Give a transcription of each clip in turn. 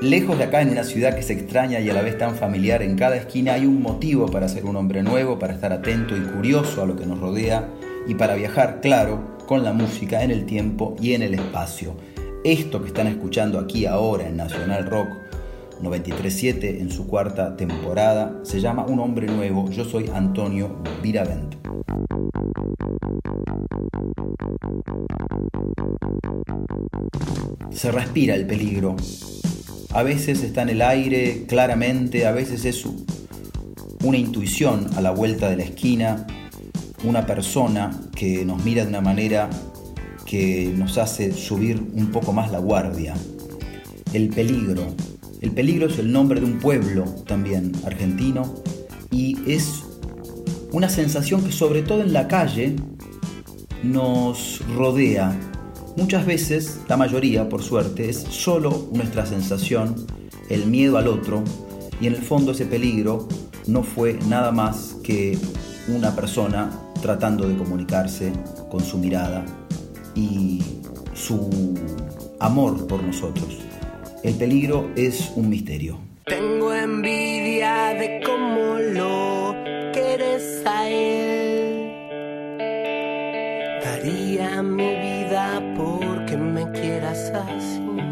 Lejos de acá, en una ciudad que se extraña y a la vez tan familiar, en cada esquina hay un motivo para ser un hombre nuevo, para estar atento y curioso a lo que nos rodea y para viajar, claro, con la música en el tiempo y en el espacio. Esto que están escuchando aquí ahora en Nacional Rock 937 en su cuarta temporada se llama Un hombre nuevo. Yo soy Antonio Viravent. Se respira el peligro a veces está en el aire claramente, a veces es una intuición a la vuelta de la esquina, una persona que nos mira de una manera que nos hace subir un poco más la guardia. El peligro. El peligro es el nombre de un pueblo también argentino y es una sensación que sobre todo en la calle nos rodea Muchas veces, la mayoría por suerte, es solo nuestra sensación, el miedo al otro, y en el fondo ese peligro no fue nada más que una persona tratando de comunicarse con su mirada y su amor por nosotros. El peligro es un misterio. Tengo envidia de cómo lo quieres a él. Daría mi vida porque me quieras así.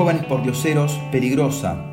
jóvenes pordioseros peligrosa,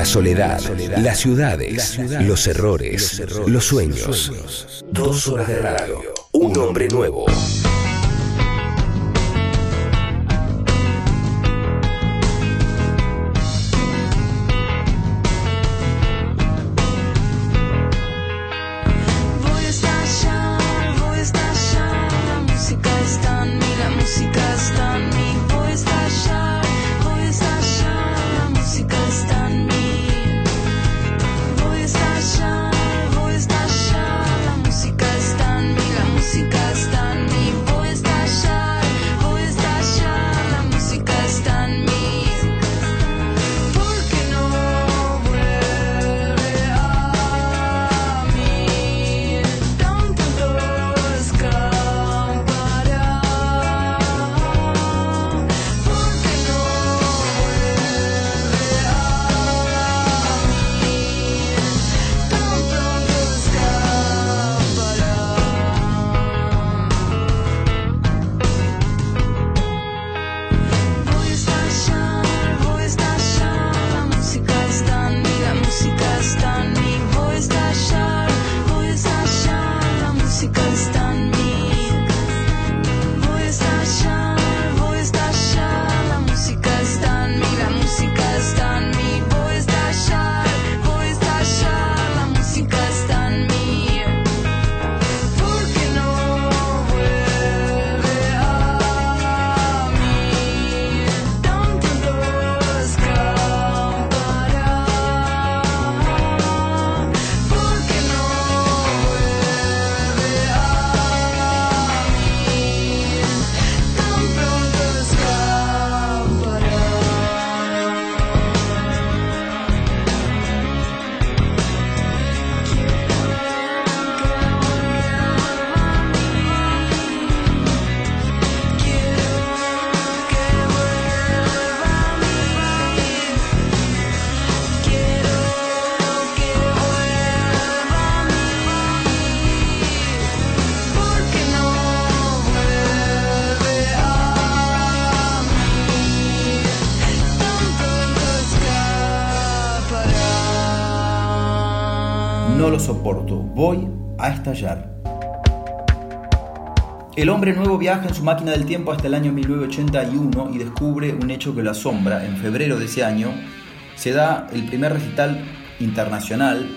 La soledad, las ciudades, los errores, los sueños. Dos horas de radio. Un hombre nuevo. El hombre nuevo viaja en su máquina del tiempo hasta el año 1981 y descubre un hecho que lo asombra. En febrero de ese año se da el primer recital internacional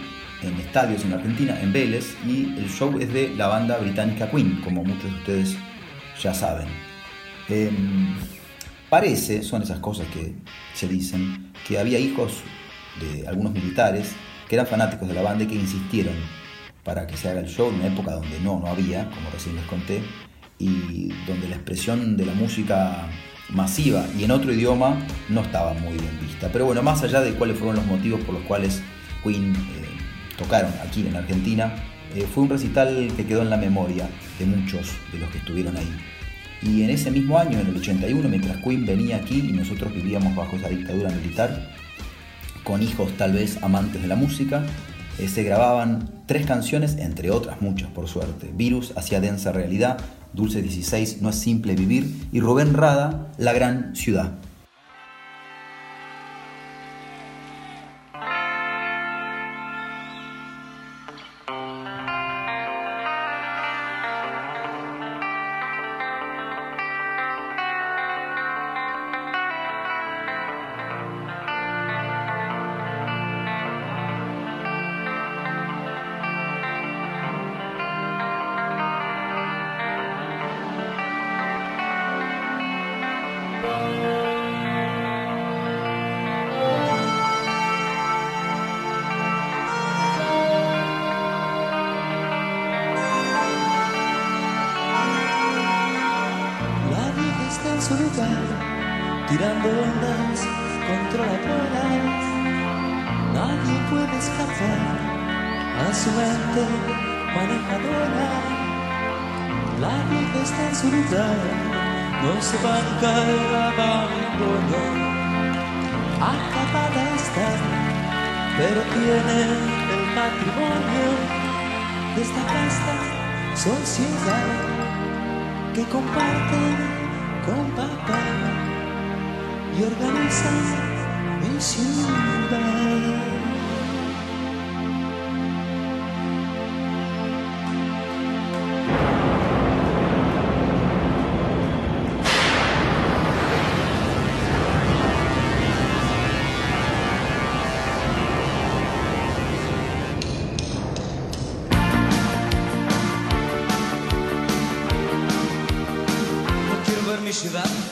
en estadios en Argentina, en Vélez, y el show es de la banda británica Queen, como muchos de ustedes ya saben. Em, parece, son esas cosas que se dicen, que había hijos de algunos militares que eran fanáticos de la banda y que insistieron para que se haga el show en una época donde no, no había, como recién les conté, y donde la expresión de la música masiva y en otro idioma no estaba muy bien vista. Pero bueno, más allá de cuáles fueron los motivos por los cuales Queen eh, tocaron aquí en Argentina, eh, fue un recital que quedó en la memoria de muchos de los que estuvieron ahí. Y en ese mismo año, en el 81, mientras Queen venía aquí y nosotros vivíamos bajo esa dictadura militar, con hijos tal vez amantes de la música, se grababan tres canciones, entre otras muchas por suerte. Virus hacia densa realidad, Dulce 16 no es simple vivir y Rubén Rada, La gran ciudad. Quiero ver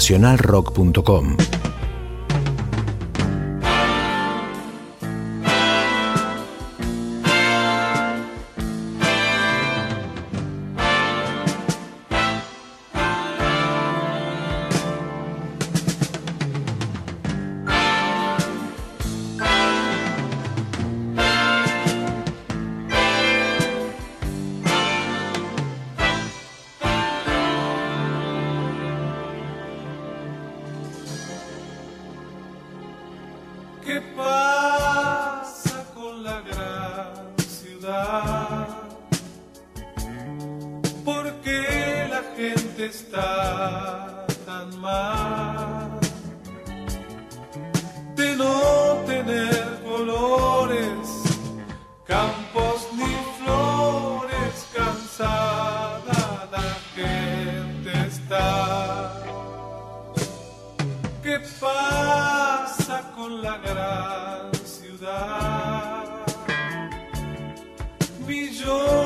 nacionalrock.com. be joy.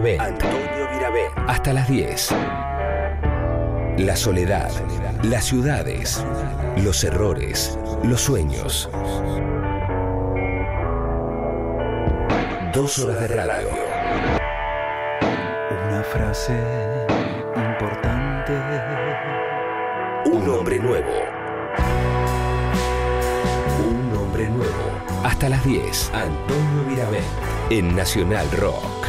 Antonio Virabé. Hasta las 10. La soledad, las ciudades, los errores, los sueños. Dos horas de radio. Una frase importante. Un hombre nuevo. Un hombre nuevo. Hasta las 10. Antonio Virabé. En Nacional Rock.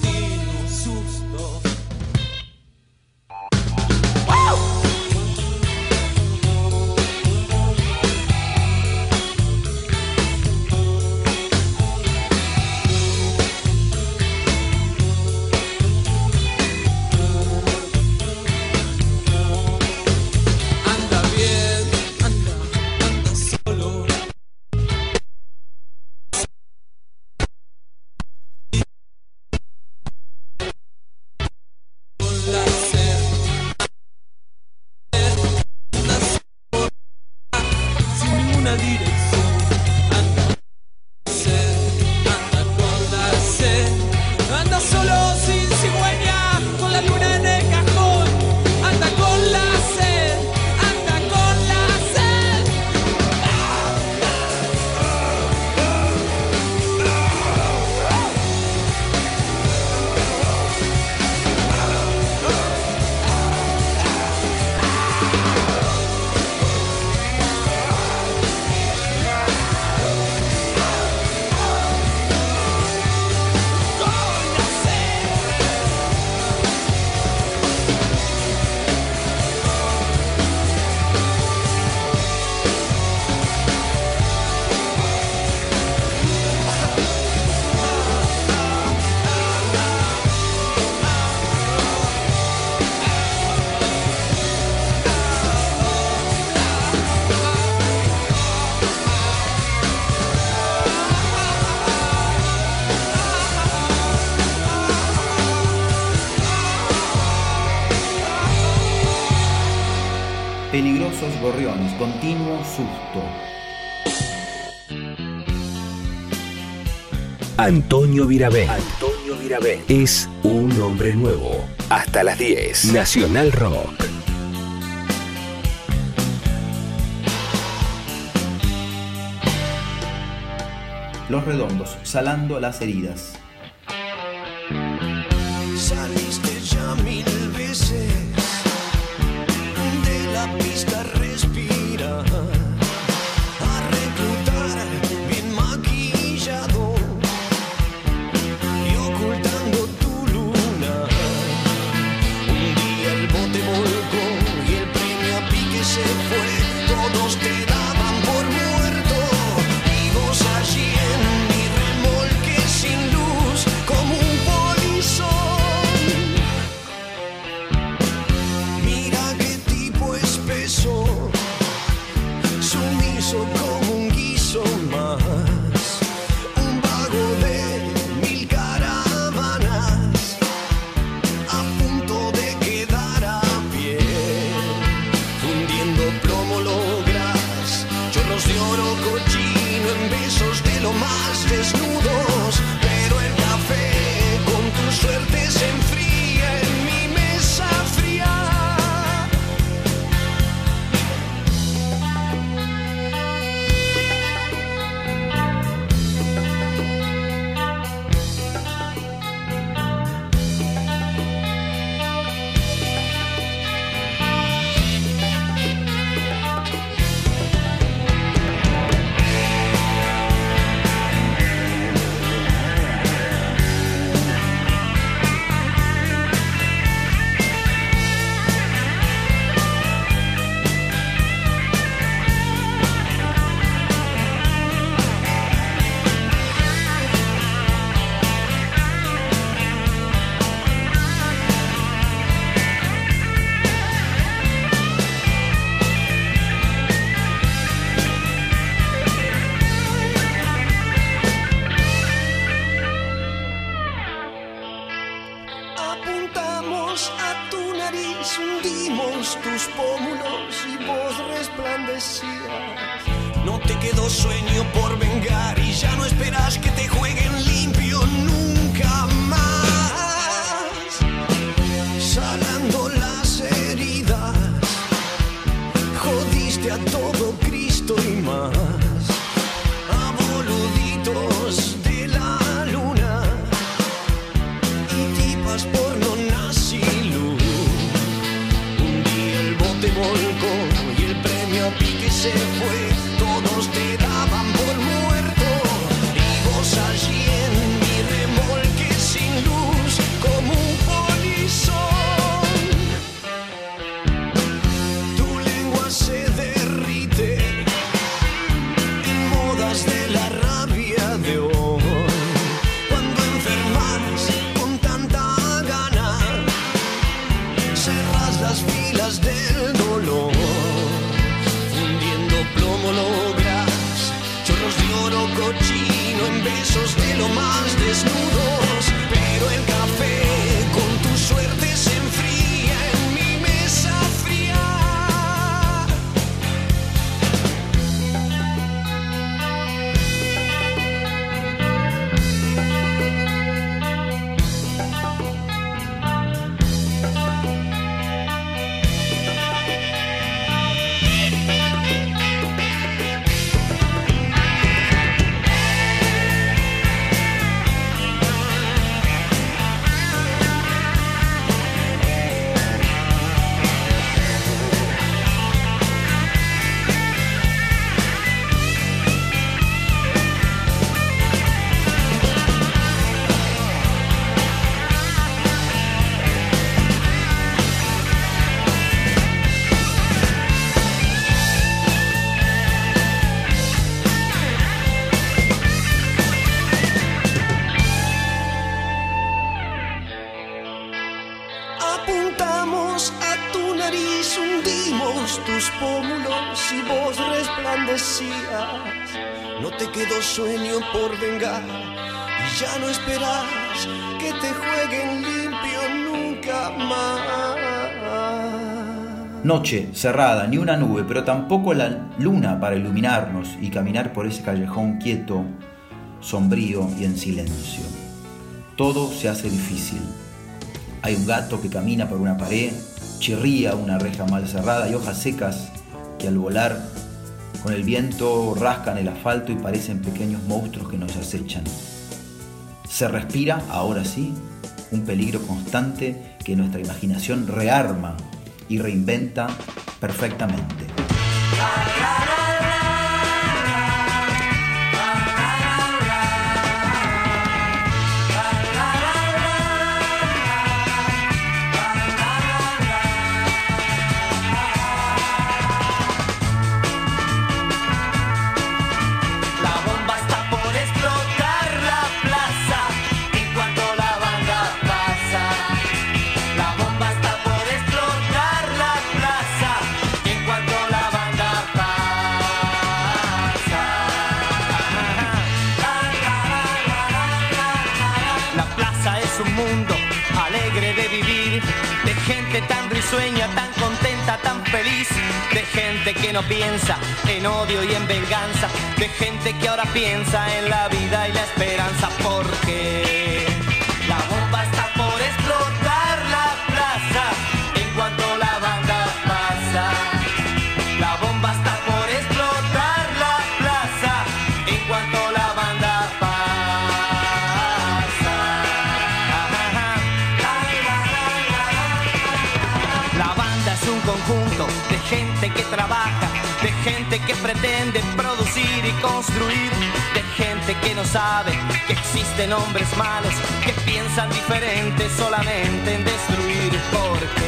continuo susto. Antonio Virabén. Antonio Es un hombre nuevo. Hasta las 10. Nacional Rock. Los redondos, salando las heridas. Sueño por vengar y ya no esperas que te jueguen limpio nunca más. Noche, cerrada, ni una nube, pero tampoco la luna para iluminarnos y caminar por ese callejón quieto, sombrío y en silencio. Todo se hace difícil. Hay un gato que camina por una pared, chirría una reja mal cerrada y hojas secas que al volar con el viento rascan el asfalto y parecen pequeños monstruos que nos acechan. Se respira, ahora sí, un peligro constante que nuestra imaginación rearma y reinventa perfectamente. Risueña, tan contenta, tan feliz, de gente que no piensa en odio y en venganza, de gente que ahora piensa en la vida y la esperanza, porque la bomba está trabaja, de gente que pretende producir y construir, de gente que no sabe que existen hombres malos que piensan diferente solamente en destruir. Porque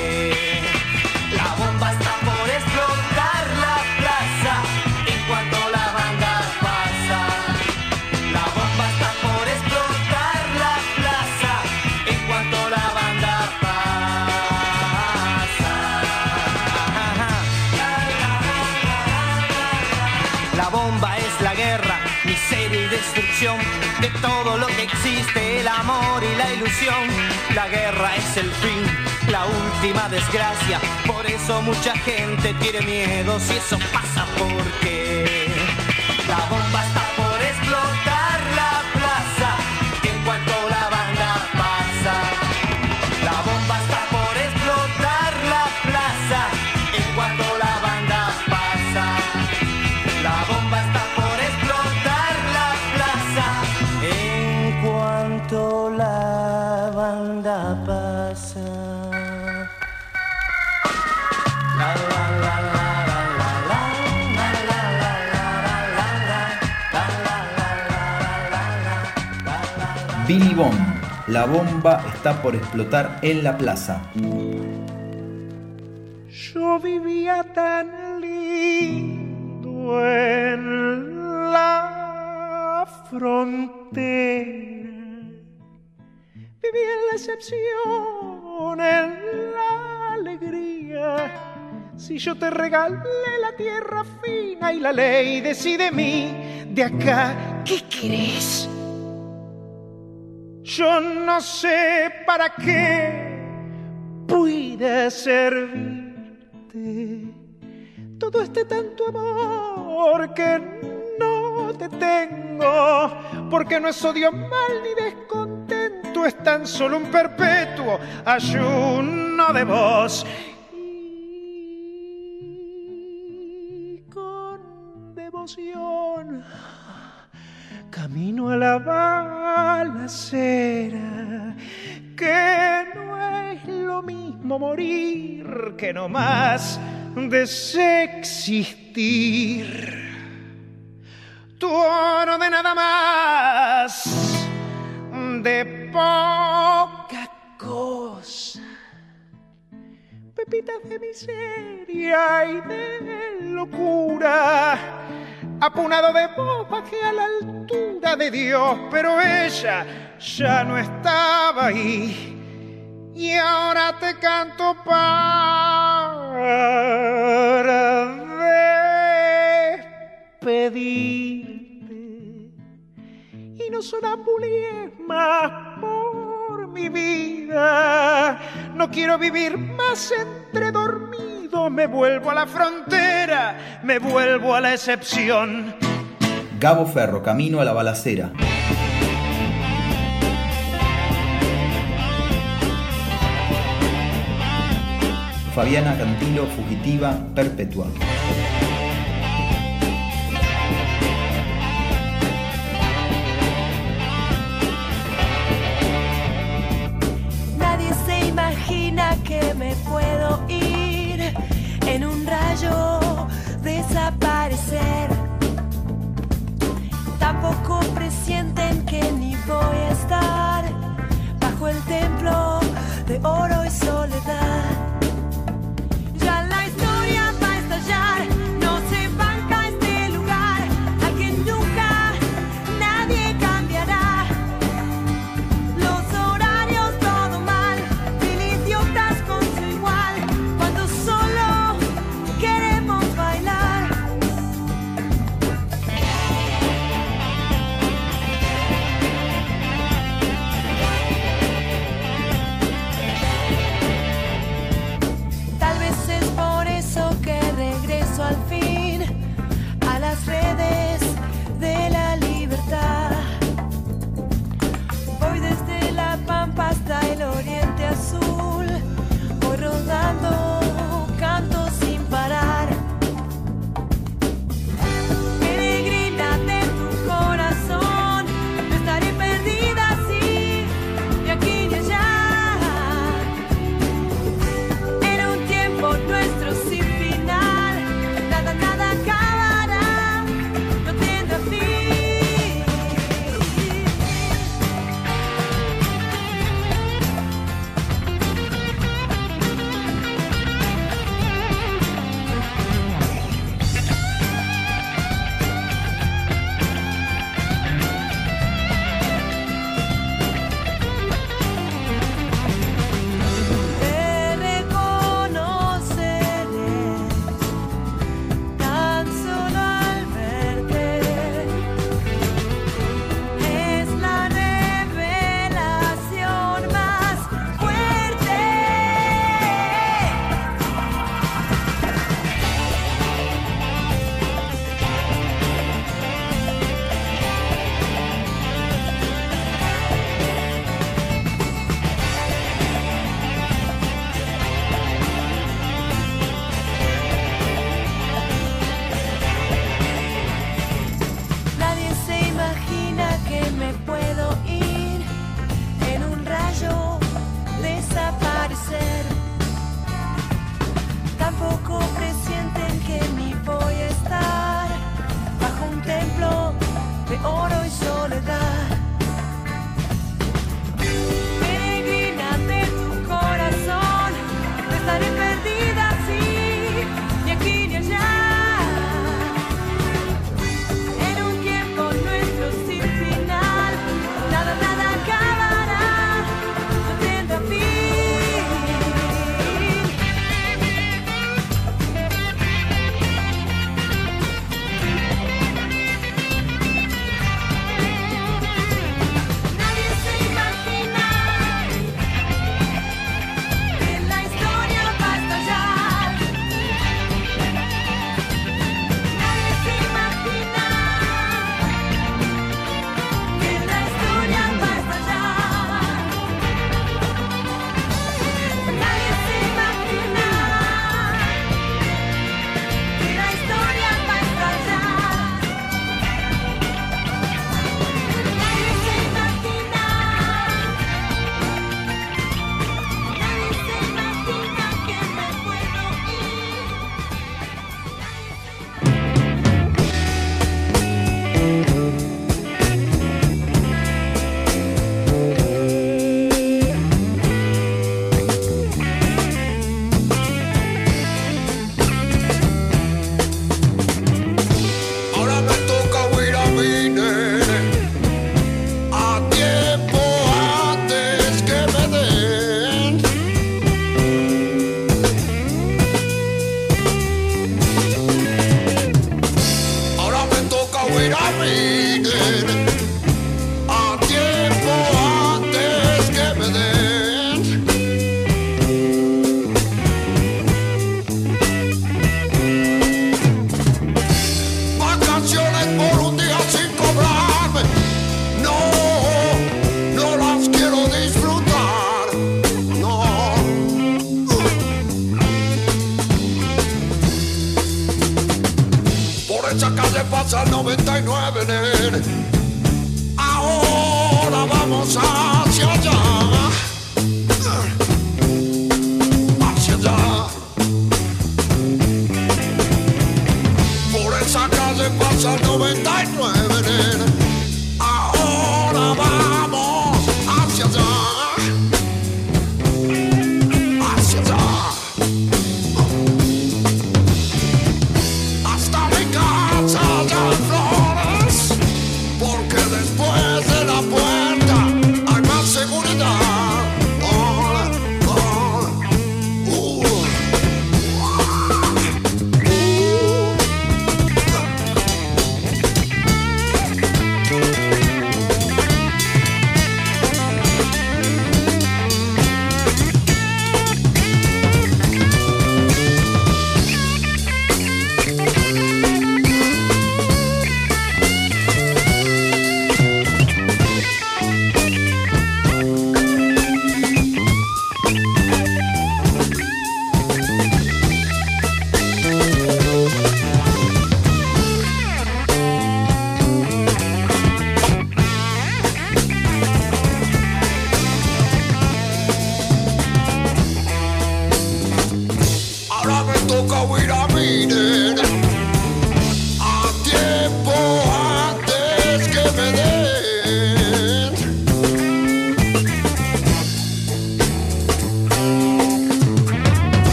La guerra es el fin, la última desgracia. Por eso mucha gente tiene miedo si eso pasa porque la bomba La bomba está por explotar en la plaza. Yo vivía tan lindo en la frontera. Vivía en la excepción, en la alegría. Si yo te regalé la tierra fina y la ley decide mí, de acá, ¿qué querés? Yo no sé para qué pude servirte todo este tanto amor que no te tengo, porque no es odio mal ni descontento, es tan solo un perpetuo ayuno de vos. Y con devoción camino a la balacera, que no es lo mismo morir que no más desexistir. Tu oro de nada más, de poca cosa. Pepitas de miseria y de locura apunado de voz bajé a la altura de Dios, pero ella ya no estaba ahí. Y ahora te canto para despedirte. Y no sonambulies más por mi vida. No quiero vivir más entre dormidos. Me vuelvo a la frontera, me vuelvo a la excepción. Gabo Ferro, camino a la balacera. Fabiana Cantilo, fugitiva perpetua. Rayo, desaparecer. Tampoco presienten que ni voy a estar bajo el templo de oro y soledad. happening.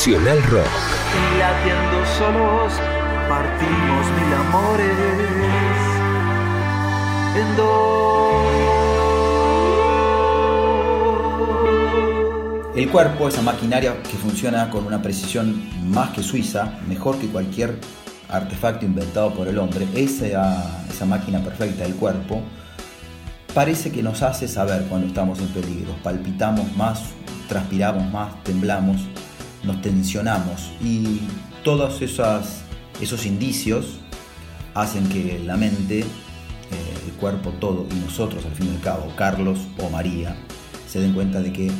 Nacional Rock. Y latiendo solos partimos mil amores en El cuerpo, esa maquinaria que funciona con una precisión más que suiza, mejor que cualquier artefacto inventado por el hombre, esa, esa máquina perfecta del cuerpo, parece que nos hace saber cuando estamos en peligro. Palpitamos más, transpiramos más, temblamos, nos tensionamos y todos esas, esos indicios hacen que la mente, eh, el cuerpo, todo y nosotros al fin y al cabo, Carlos o María, se den cuenta de que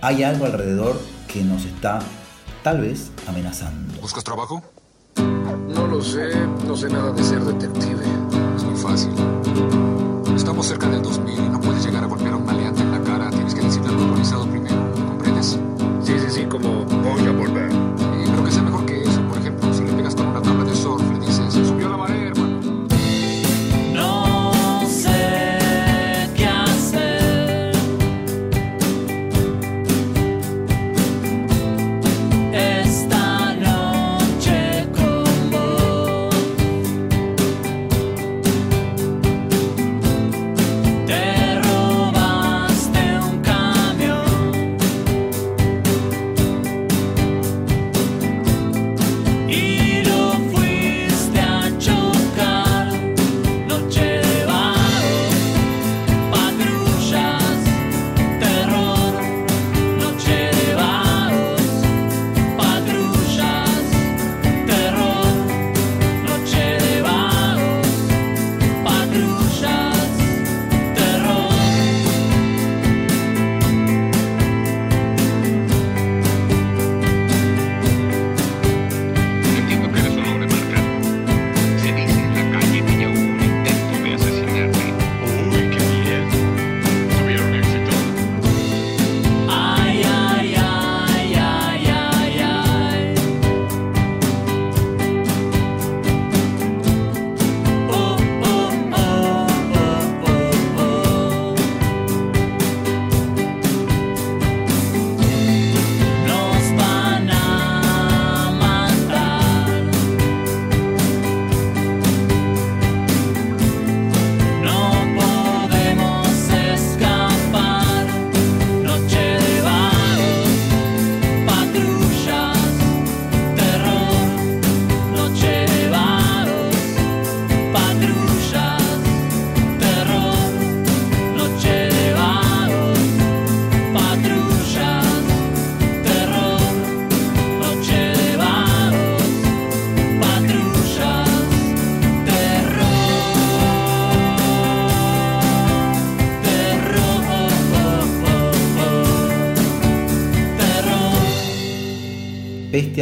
hay algo alrededor que nos está tal vez amenazando. ¿Buscas trabajo? No lo sé, no sé nada de ser detective. Es muy fácil. Estamos cerca del 2000 y no puedes llegar a golpear a un maleante en la cara. Tienes que decirle al. ¿Comprendes? Sí, sí, sí, como voy a volver.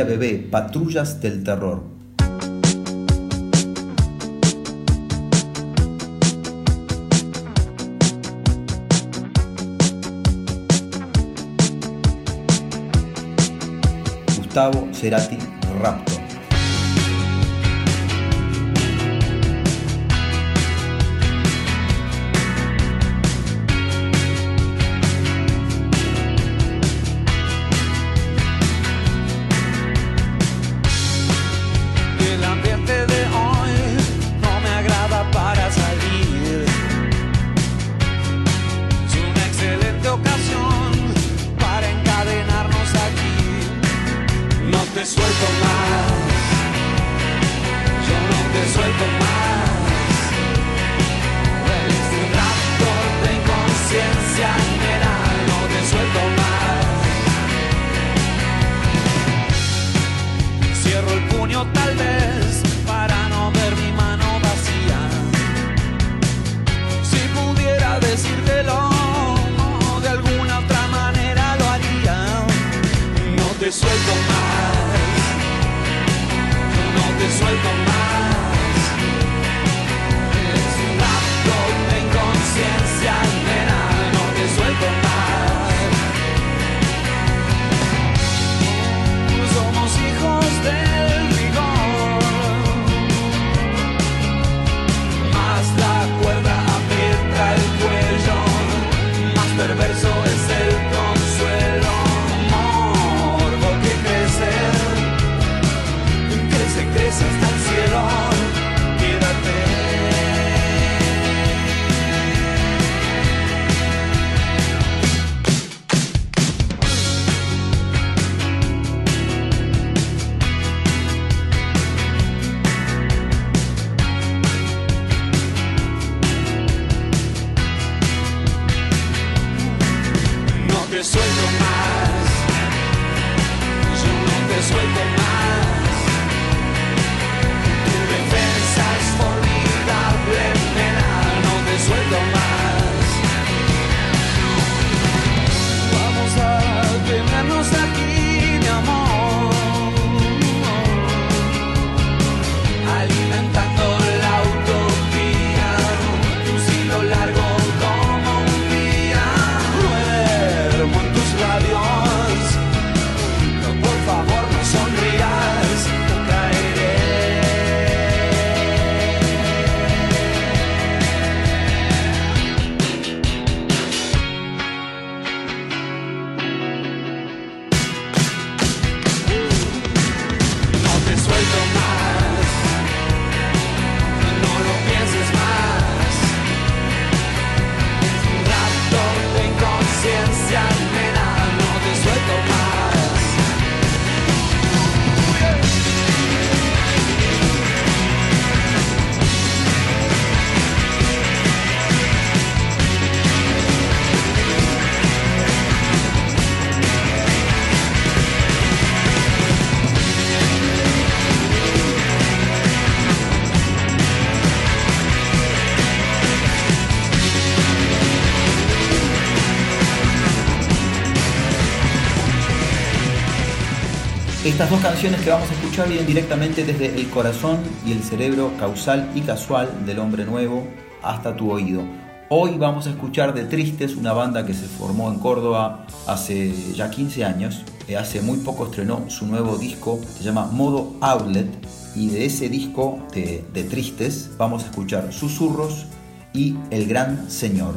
Bebé, Patrullas del Terror. Gustavo Cerati Estas dos canciones que vamos a escuchar vienen directamente desde el corazón y el cerebro causal y casual del hombre nuevo hasta tu oído. Hoy vamos a escuchar de Tristes, una banda que se formó en Córdoba hace ya 15 años. Eh, hace muy poco estrenó su nuevo disco, se llama Modo Outlet. Y de ese disco de Tristes vamos a escuchar Susurros y El Gran Señor.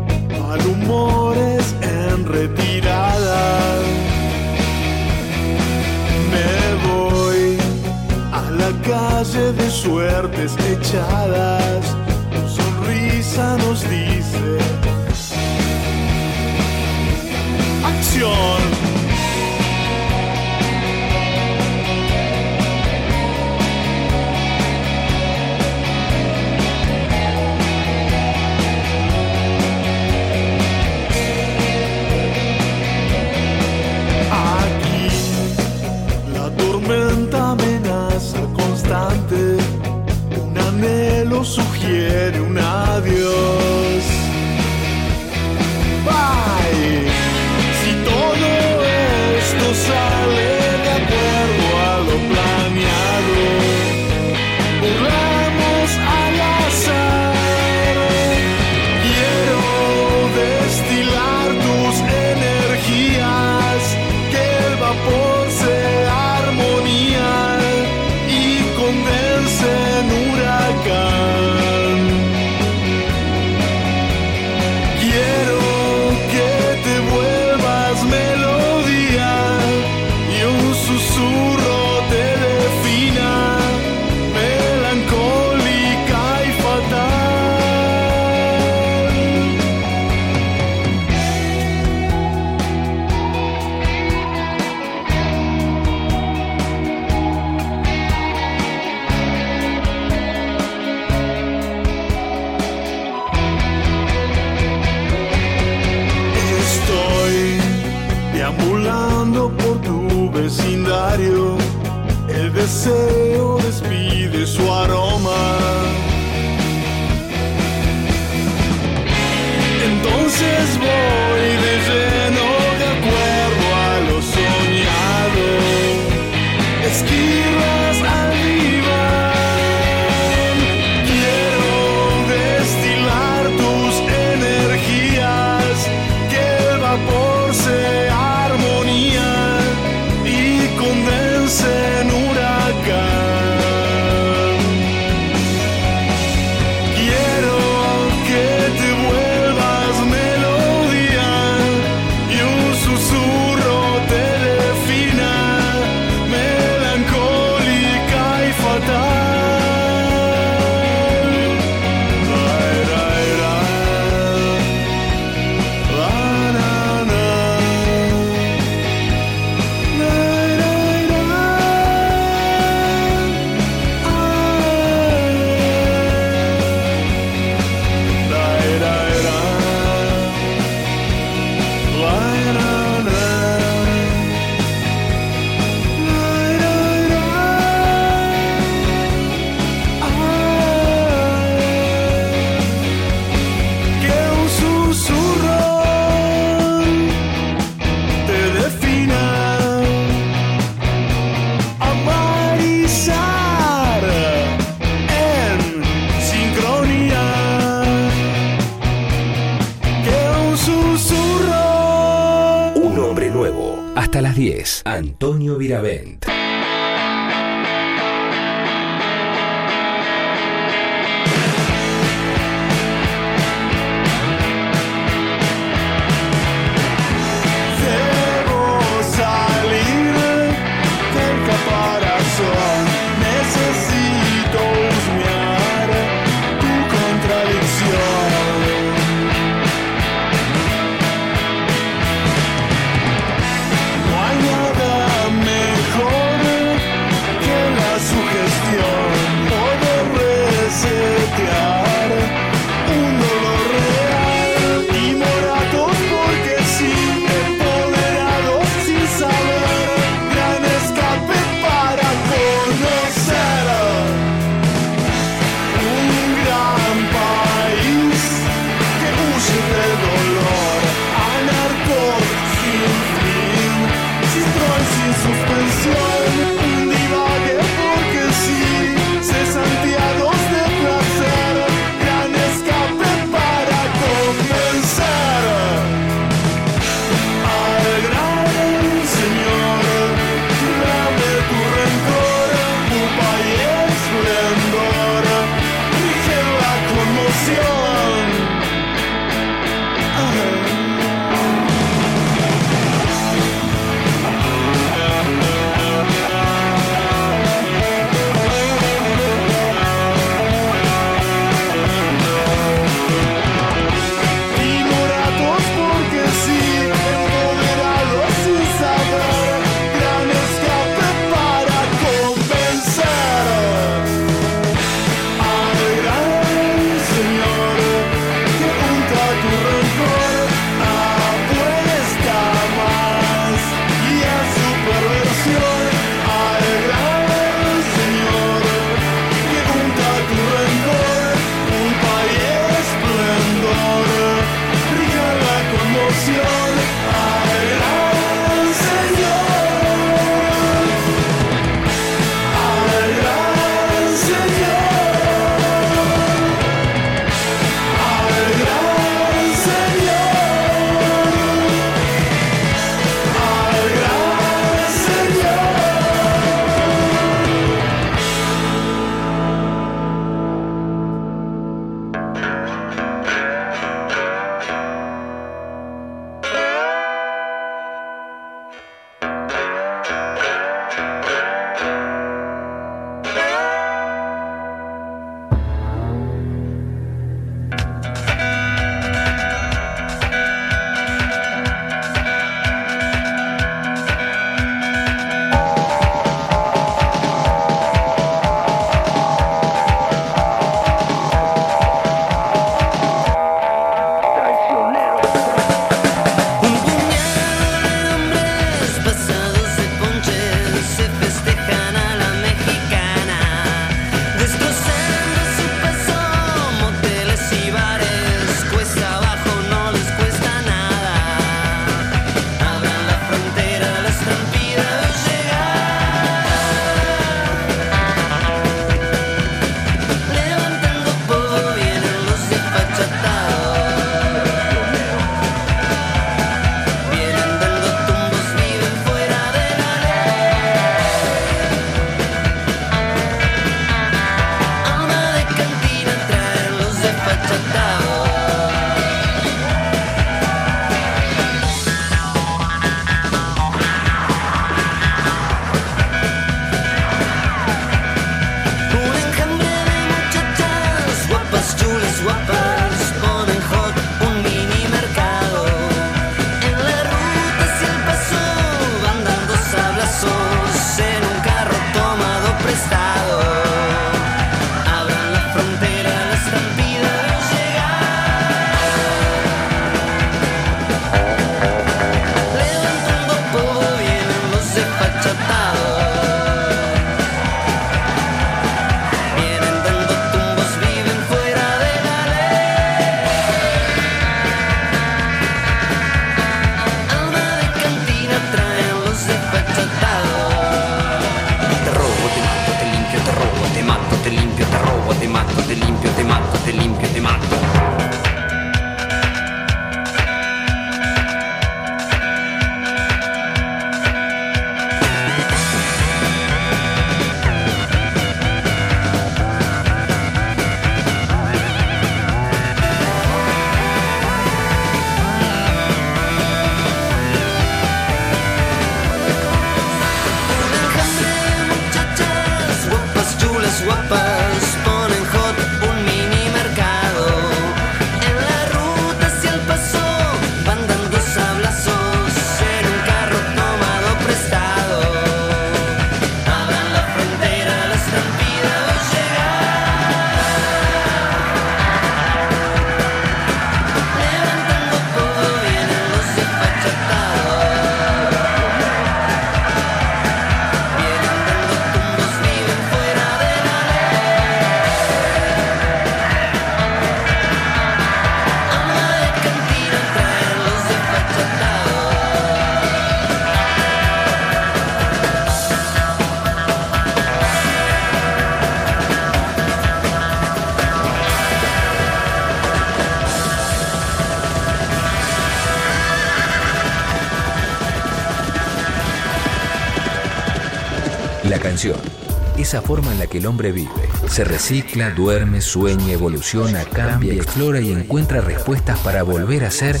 Esa forma en la que el hombre vive. Se recicla, duerme, sueña, evoluciona, cambia, explora y encuentra respuestas para volver a ser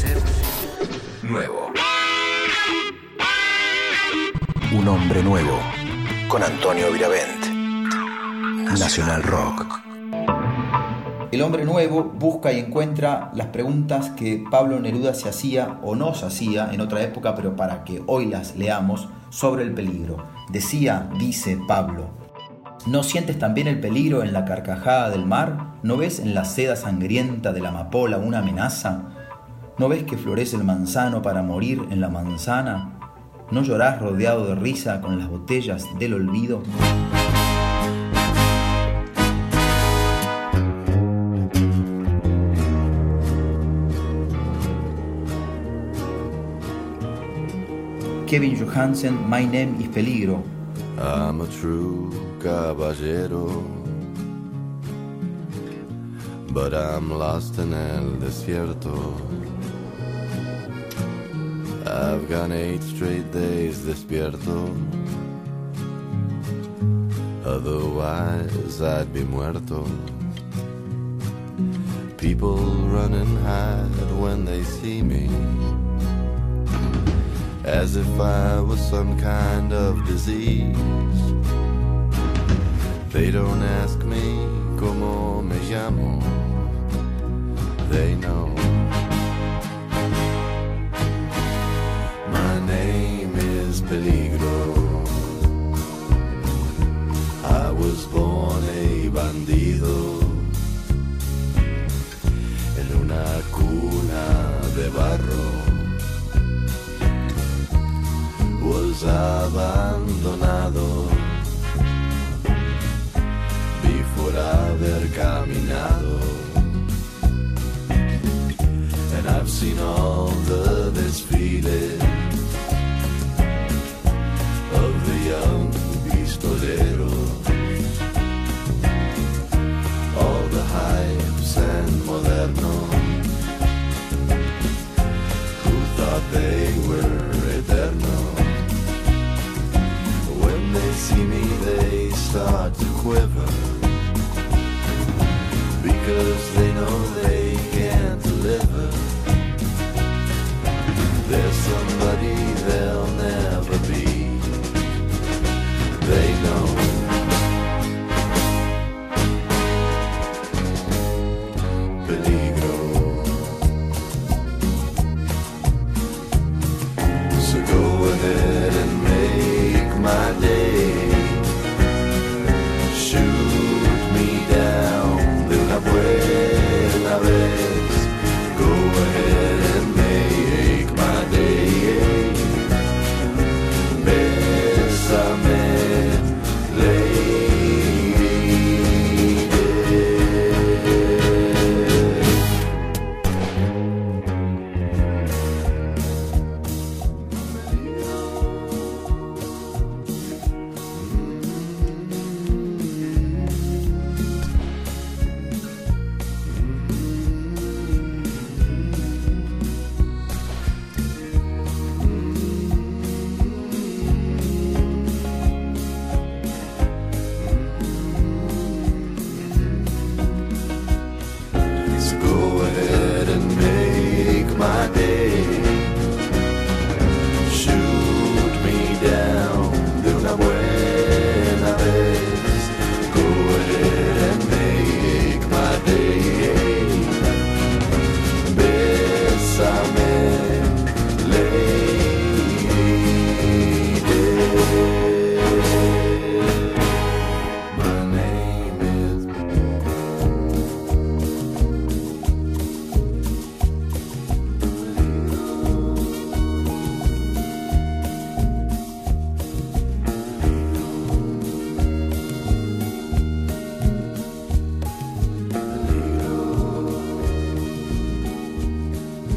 nuevo. Un hombre nuevo. Con Antonio Viravent. Nacional Rock. El hombre nuevo busca y encuentra las preguntas que Pablo Neruda se hacía o no se hacía en otra época, pero para que hoy las leamos sobre el peligro. Decía, dice Pablo, ¿no sientes también el peligro en la carcajada del mar? ¿No ves en la seda sangrienta de la amapola una amenaza? ¿No ves que florece el manzano para morir en la manzana? ¿No llorás rodeado de risa con las botellas del olvido? Kevin Johansen, My Name is Peligro. I'm a true caballero, but I'm lost in el desierto. I've gone eight straight days despierto. Otherwise, I'd be muerto. People run and hide when they see me as if I was some kind of disease. They don't ask me como me llamo, they know. Abandonado before haber caminado. And I've seen all the desfile start to quiver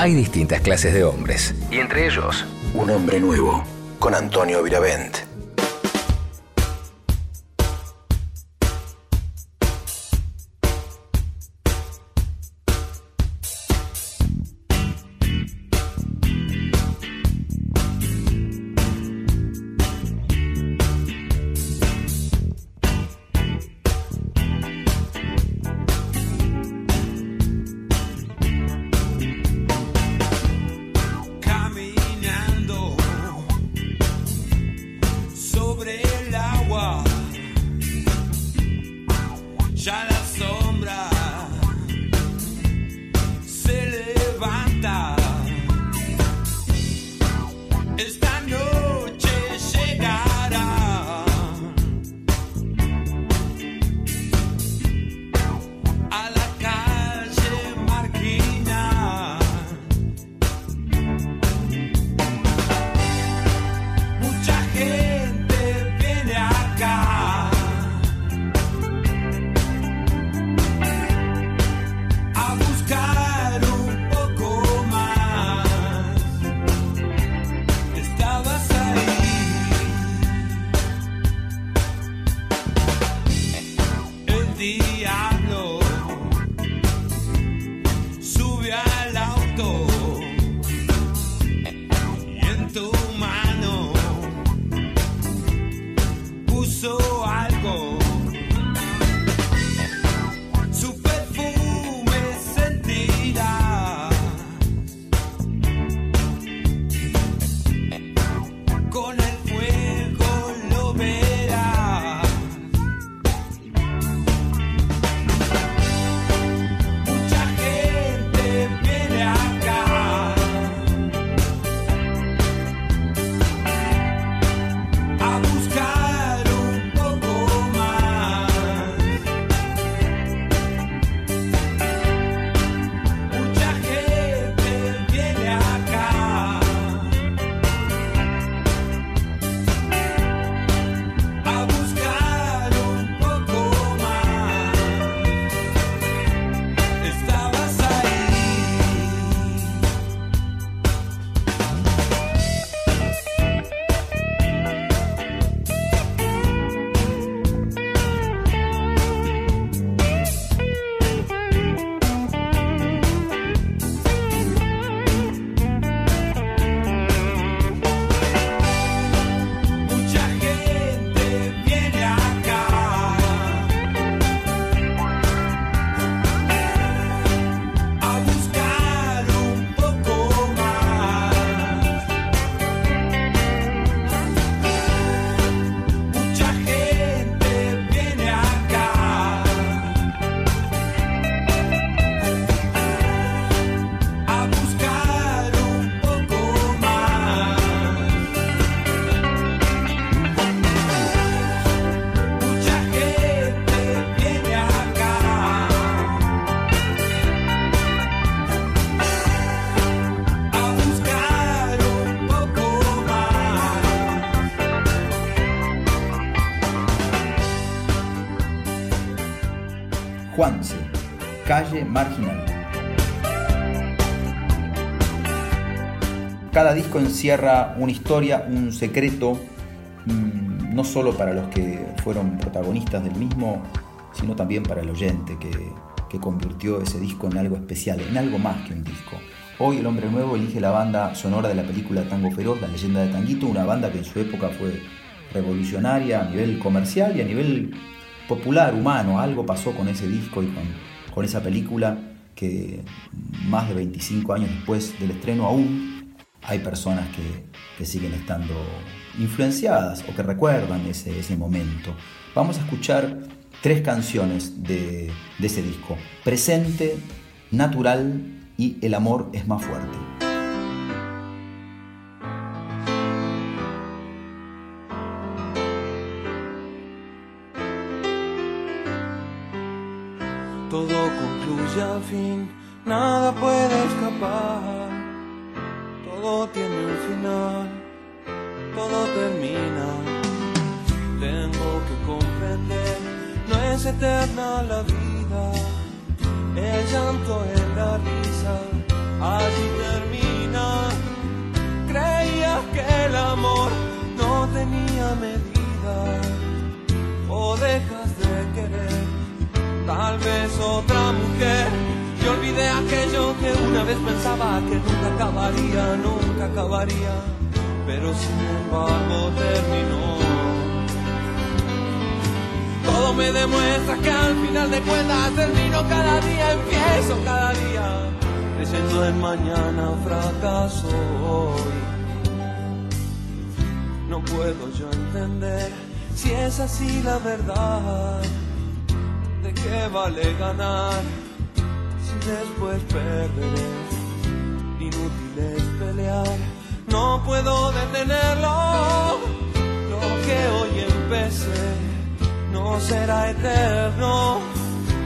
Hay distintas clases de hombres, y entre ellos, Un hombre nuevo. Con Antonio Viravent. Calle Marginal. Cada disco encierra una historia, un secreto, mm, no solo para los que fueron protagonistas del mismo, sino también para el oyente que, que convirtió ese disco en algo especial, en algo más que un disco. Hoy el Hombre Nuevo elige la banda sonora de la película Tango Feroz, la leyenda de Tanguito, una banda que en su época fue revolucionaria a nivel comercial y a nivel popular, humano. Algo pasó con ese disco y con, esa película que más de 25 años después del estreno aún hay personas que, siguen estando influenciadas o que recuerdan ese, ese momento. Vamos a escuchar tres canciones de ese disco. Presente, Natural y El amor es más fuerte. Al fin, nada puede escapar. Todo tiene un final, todo termina. Tengo que comprender, no es eterna la vida. El llanto en la risa, allí termina. Creía que el amor no tenía medida. O dejas de querer tal vez otra mujer. Y olvidé aquello que una vez pensaba que nunca acabaría, nunca acabaría, pero sin embargo terminó. Todo me demuestra que al final de cuentas termino cada día, empiezo cada día, creyendo en mañana fracaso hoy. No puedo yo entender si es así la verdad. ¿De qué vale ganar si después perderé? Inútil es pelear, no puedo detenerlo. Lo que hoy empecé no será eterno.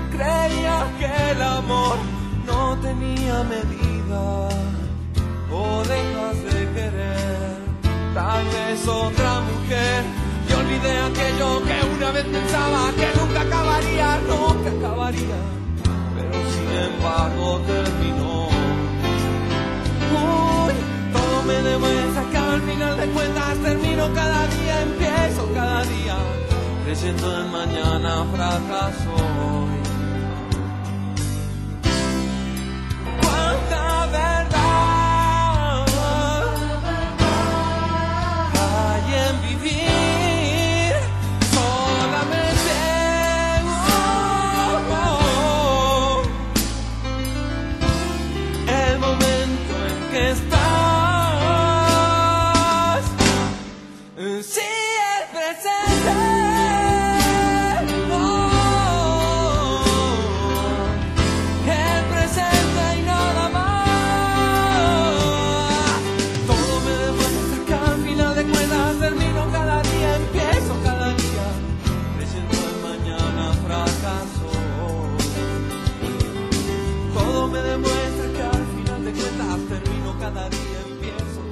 Creía que el amor no tenía medida. O dejas de querer, tal vez otra mujer y olvidé aquello que una vez pensaba que nunca acabaría, nunca acabaría, pero sin embargo terminó. Uy, todo me demuestra que al final de cuentas termino cada día, empiezo cada día, creyendo en mañana fracaso. Cuánta verdad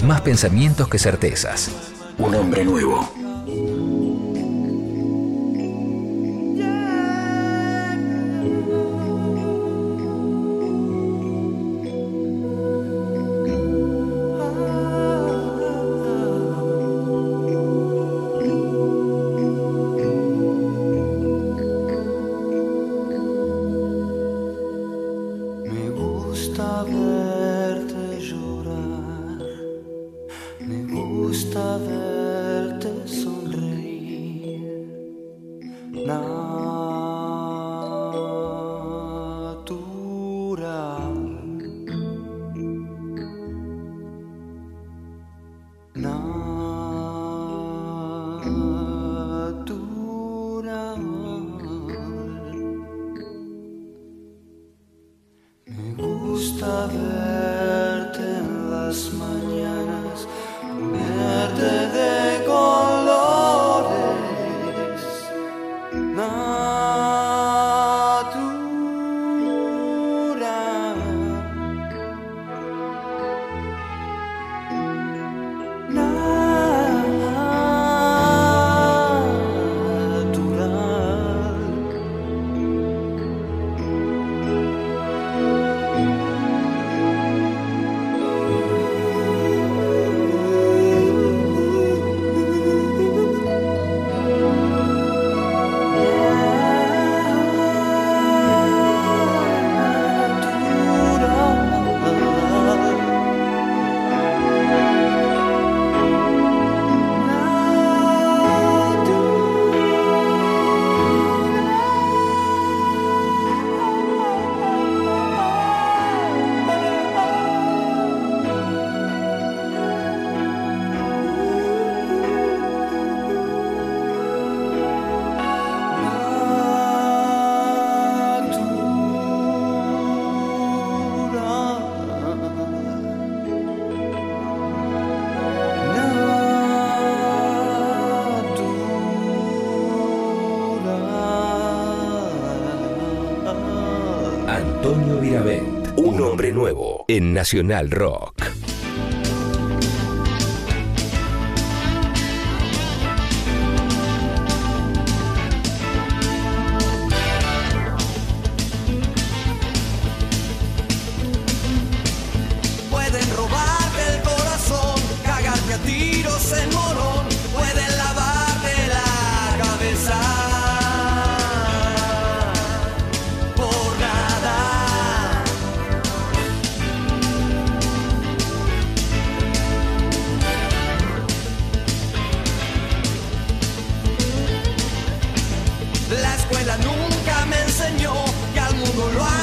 Más pensamientos que certezas. Un hombre nuevo. en Nacional Rock. todo lo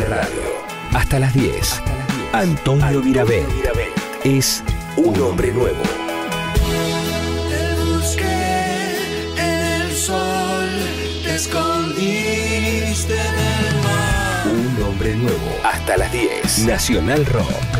de radio. Hasta las 10. Antonio, Antonio Virabel es un hombre nuevo. Te busqué en el sol, te escondiste del mar. Un hombre nuevo. Hasta las 10. Nacional Rock.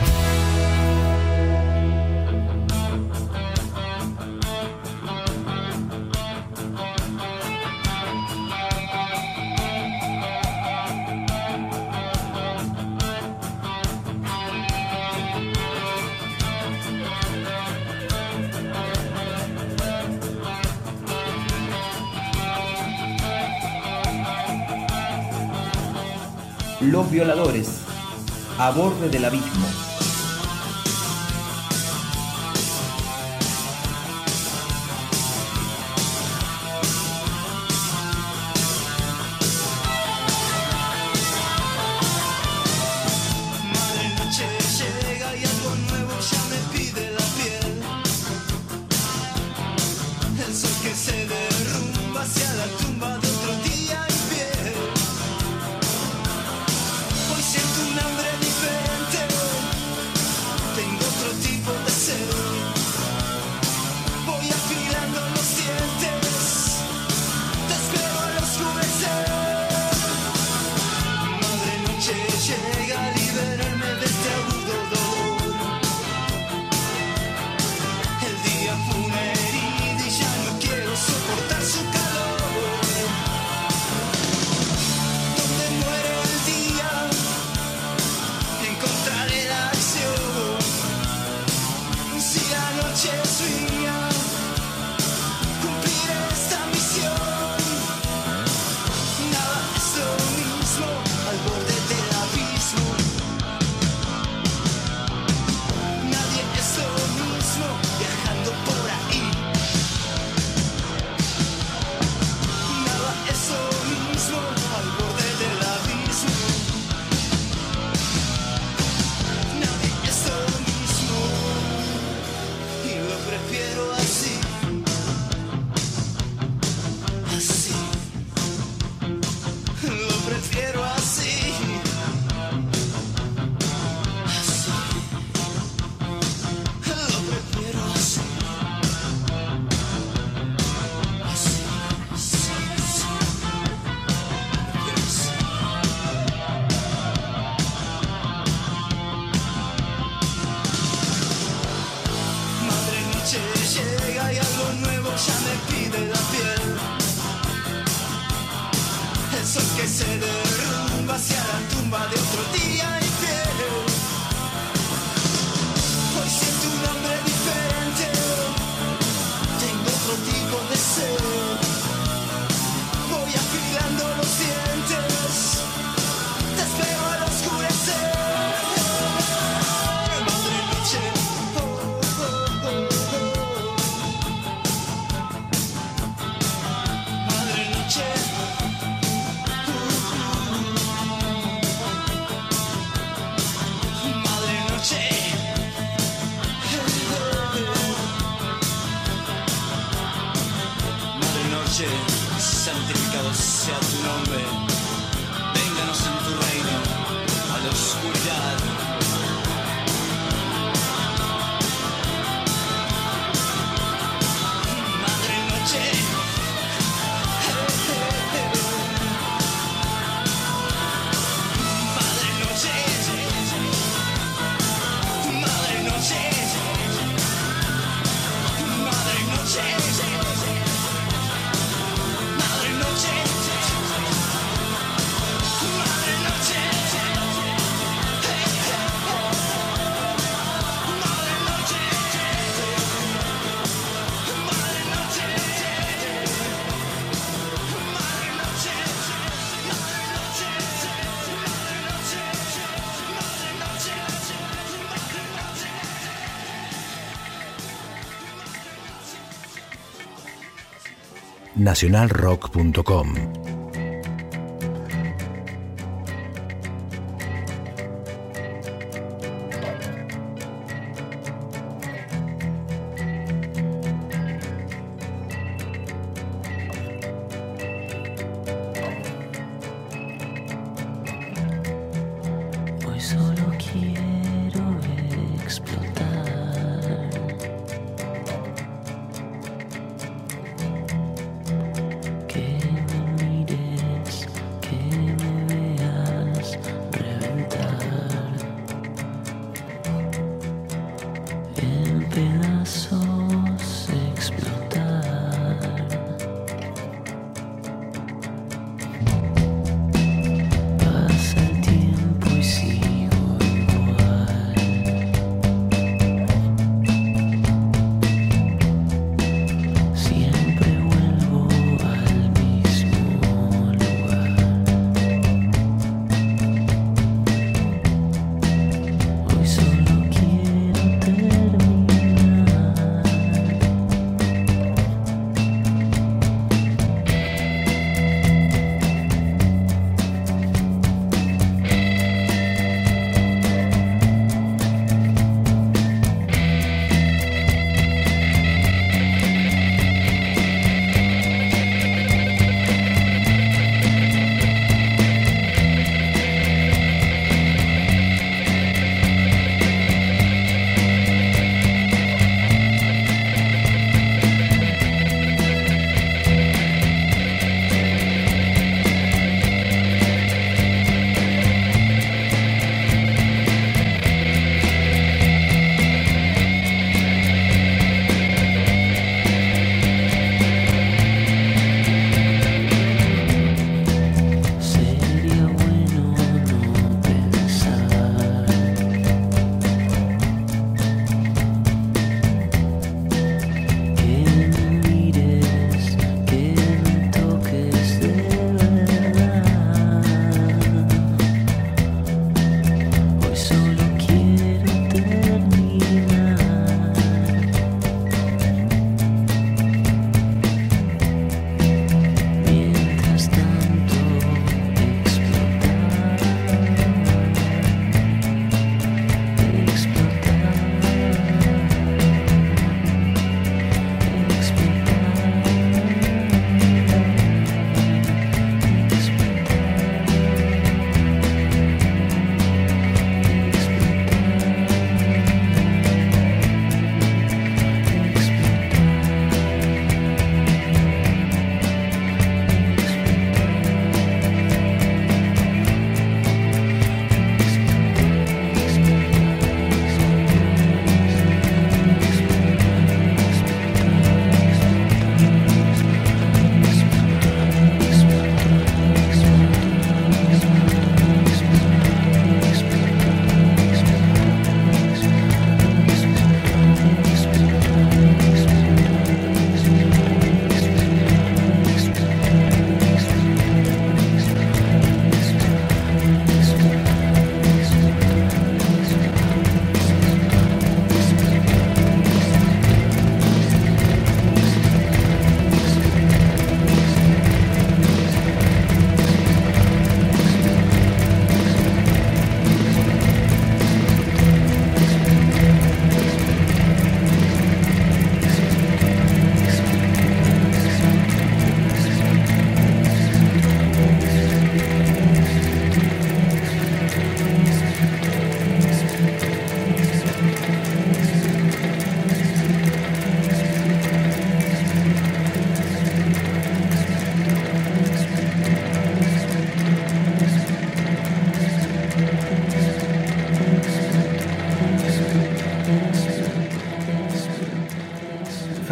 los violadores a borde del abismo. nacionalrock.com.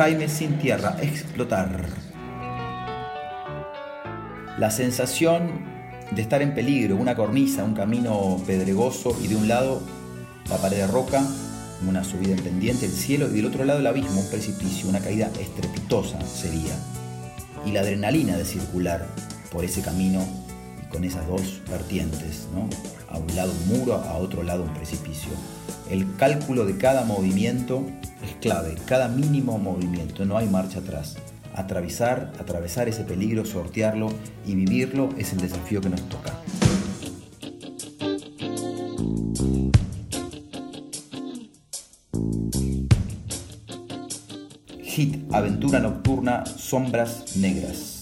Sin tierra, explotar. La sensación de estar en peligro, una cornisa, un camino pedregoso y de un lado la pared de roca, una subida en pendiente, el cielo y del otro lado el abismo, un precipicio, una caída estrepitosa sería. Y la adrenalina de circular por ese camino y con esas dos vertientes, ¿no? a un lado un muro, a otro lado un precipicio. El cálculo de cada movimiento clave, cada mínimo movimiento, no hay marcha atrás. Atravesar, atravesar ese peligro, sortearlo y vivirlo es el desafío que nos toca. Hit, aventura nocturna, sombras negras.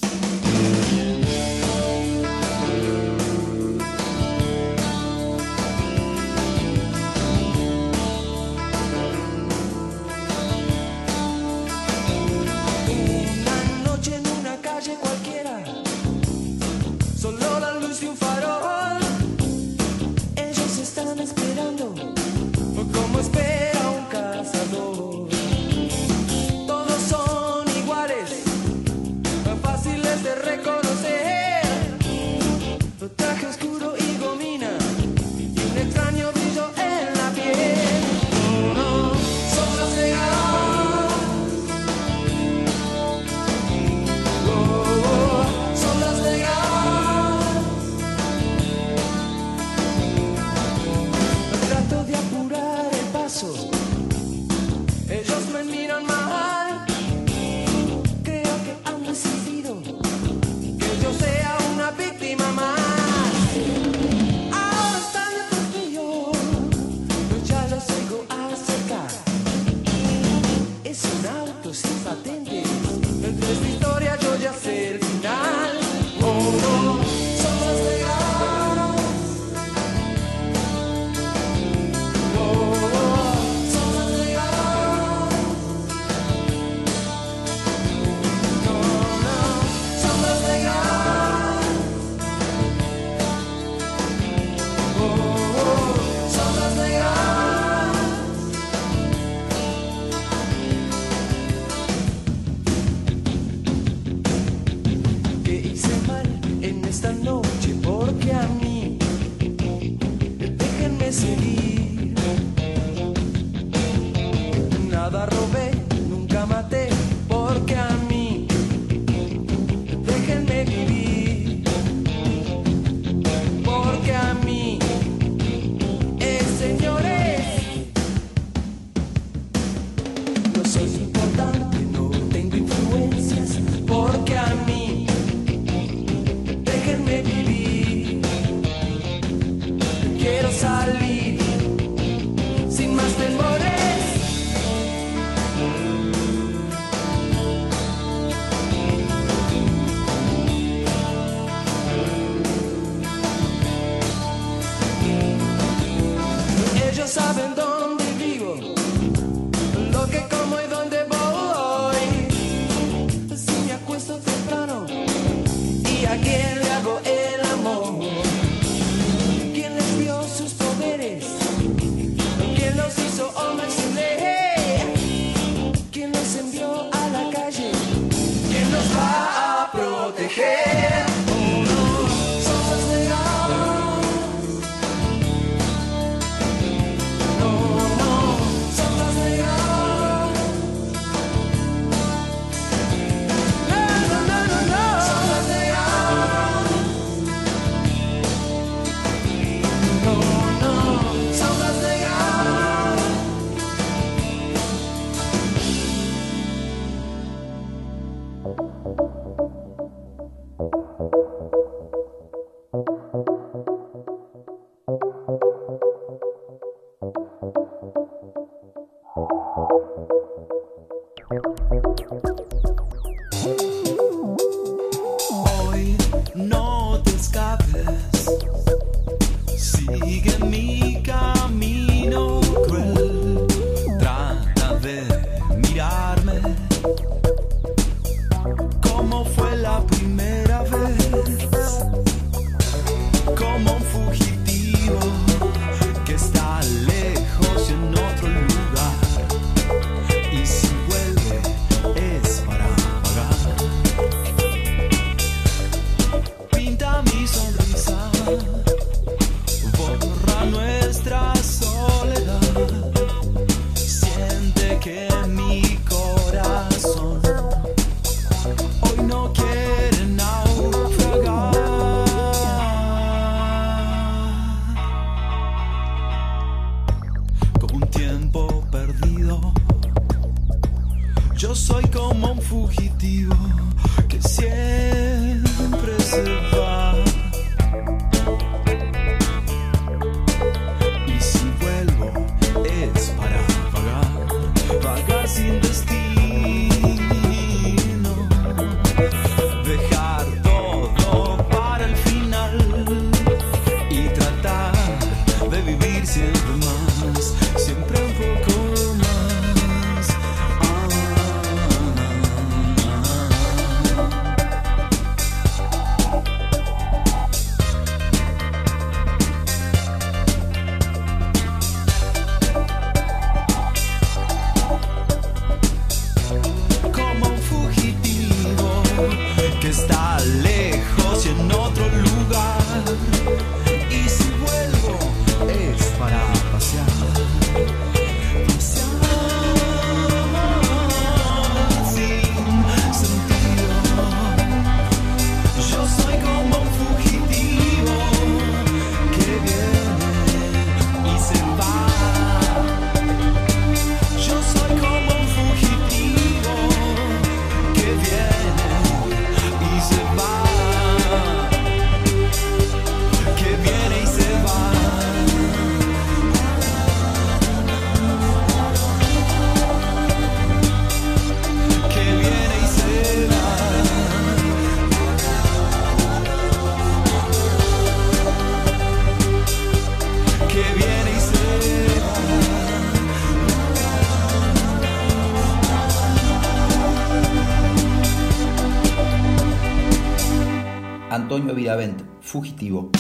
Antonio Viravent, Fugitivo.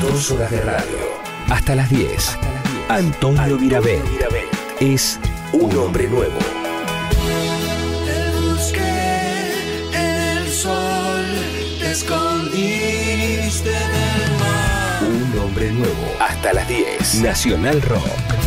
Dos horas de radio. Hasta las 10. Antonio Virabén es un hombre nuevo. Te busqué en el sol, te escondiste del mar. Un hombre nuevo. Hasta las 10. Nacional Rock.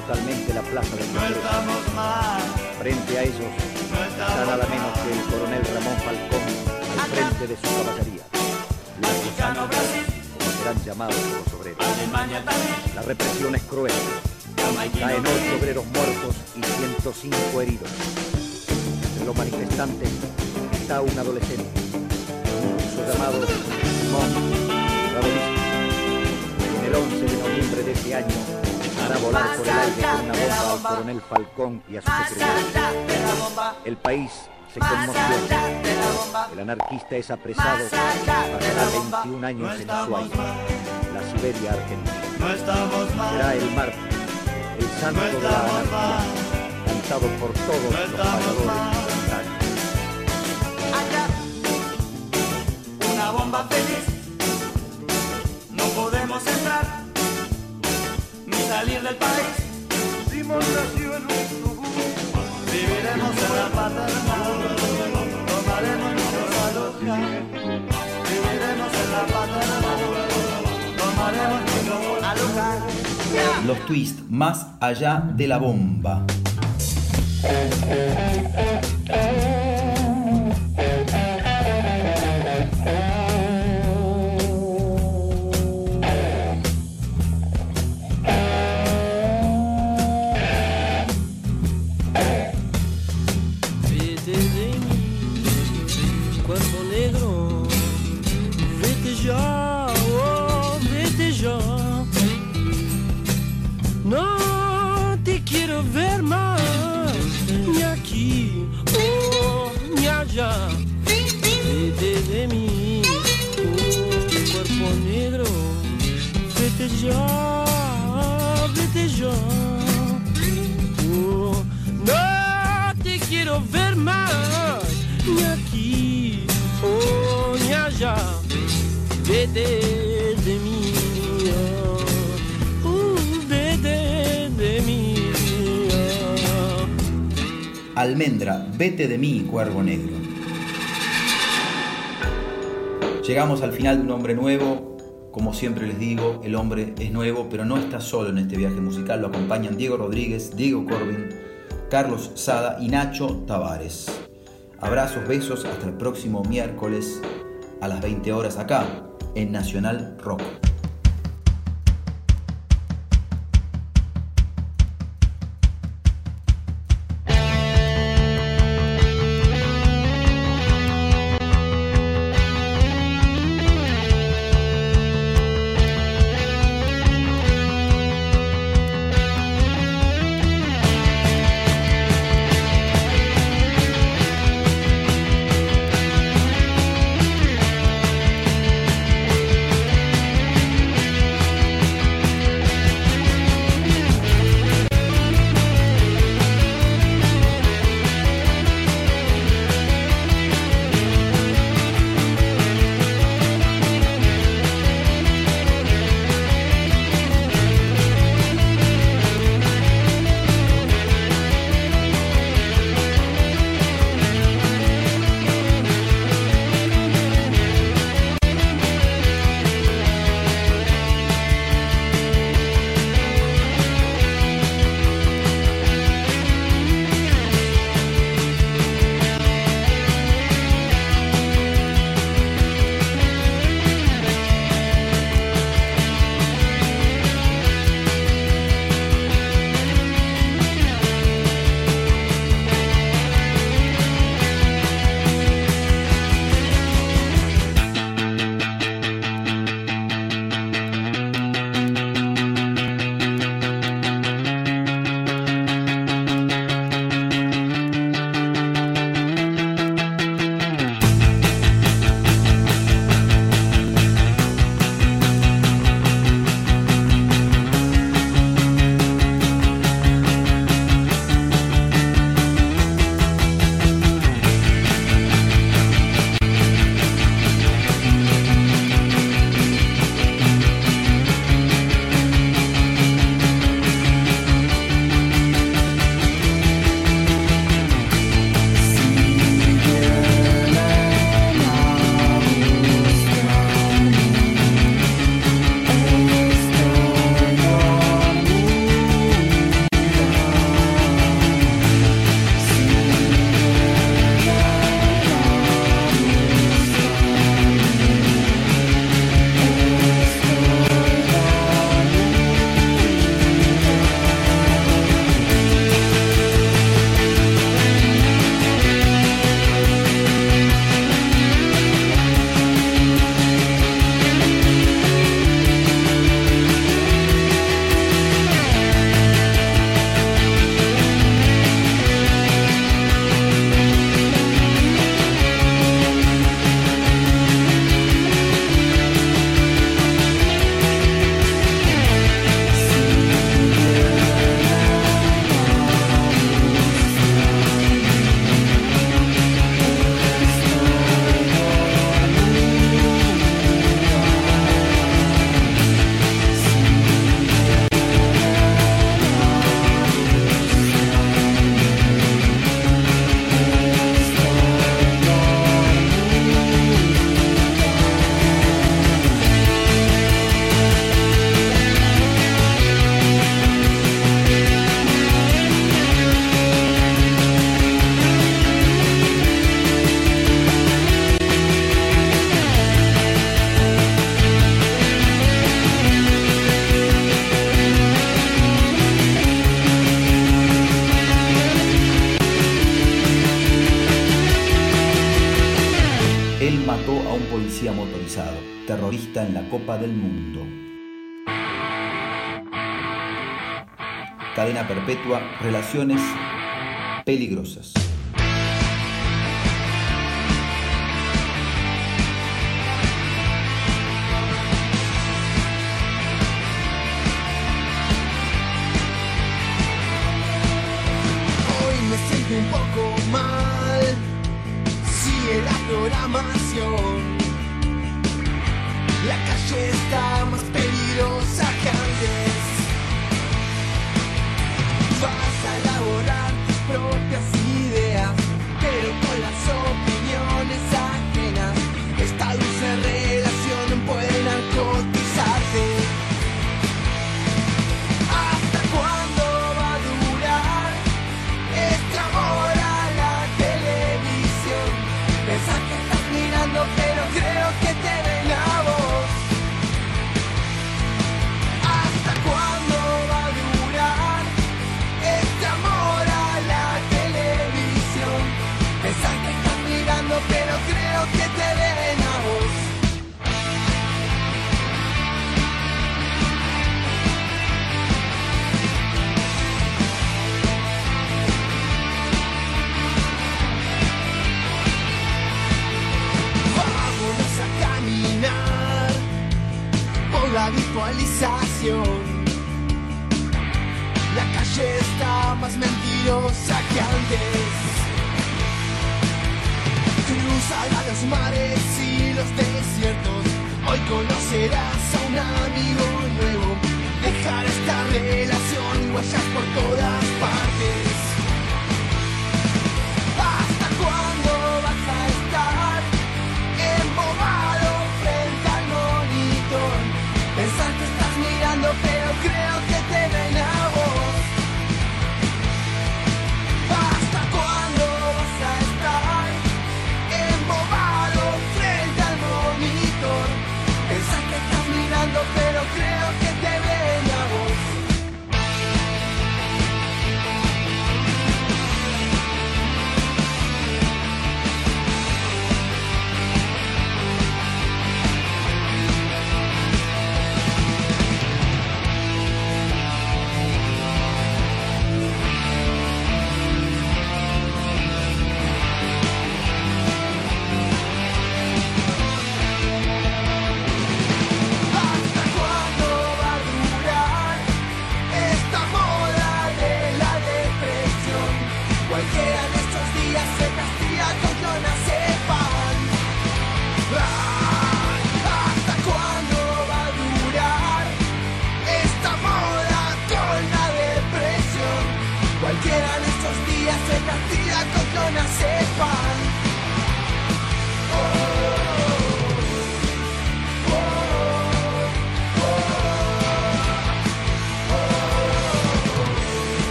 Totalmente la plaza del no Congreso. Frente a ellos está nada menos que el coronel Ramón Falcón al frente de su caballería. Los Brasil, como serán llamados los obreros. La represión es cruel. Caen ocho obreros muertos y 105 heridos. Entre los manifestantes está un adolescente, ruso llamado Simón. En el 11 de noviembre de ese año hará volar por el aire con una bomba al coronel Falcón y a su Más secretario. allá de la bomba, El país se bomba. El anarquista es apresado. Pasará la bomba. 21 años en estamos Ushuaia, la Siberia argentina. no estamos Será el martes, el santo de la anarquía, cantado por todos No los pagadores una bomba feliz, no podemos entrar, salir del país. Simón nació en un subú, viviremos en la pata del mar, tomaremos nuestros alojas, viviremos en la pata del mar, tomaremos nuestros alojas. Los twists más allá de la bomba. dede de mio, uh, dede de. Almendra, vete de mí, cuervo negro. Llegamos al final de un hombre nuevo. Como siempre les digo, el hombre es nuevo, pero no está solo en este viaje musical. Lo acompañan Diego Rodríguez, Diego Corbin, Carlos Sada y Nacho Tavares. Abrazos, besos, hasta el próximo miércoles a las 20 horas acá, en Nacional Rock. Copa del Mundo. Cadena perpetua, relaciones peligrosas.